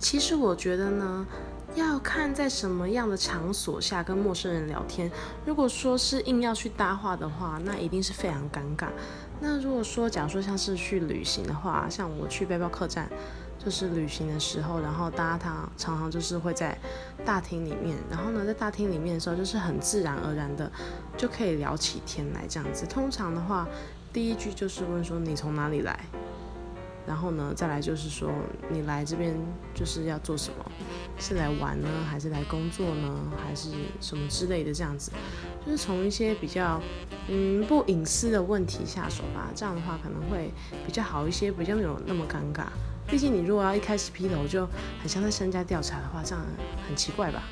其实我觉得呢，要看在什么样的场所下跟陌生人聊天。如果说是硬要去搭话的话，那一定是非常尴尬。那如果说，假如说像是去旅行的话，像我去背包客栈，就是旅行的时候，然后大家常常常就是会在大厅里面，然后呢，在大厅里面的时候，就是很自然而然的就可以聊起天来这样子。通常的话，第一句就是问说你从哪里来，然后呢，再来就是说你来这边就是要做什么，是来玩呢，还是来工作呢，还是什么之类的这样子，就是从一些比较嗯不隐私的问题下手吧，这样的话可能会比较好一些，比较没有那么尴尬。毕竟你如果要一开始劈头就很像在身家调查的话，这样很奇怪吧。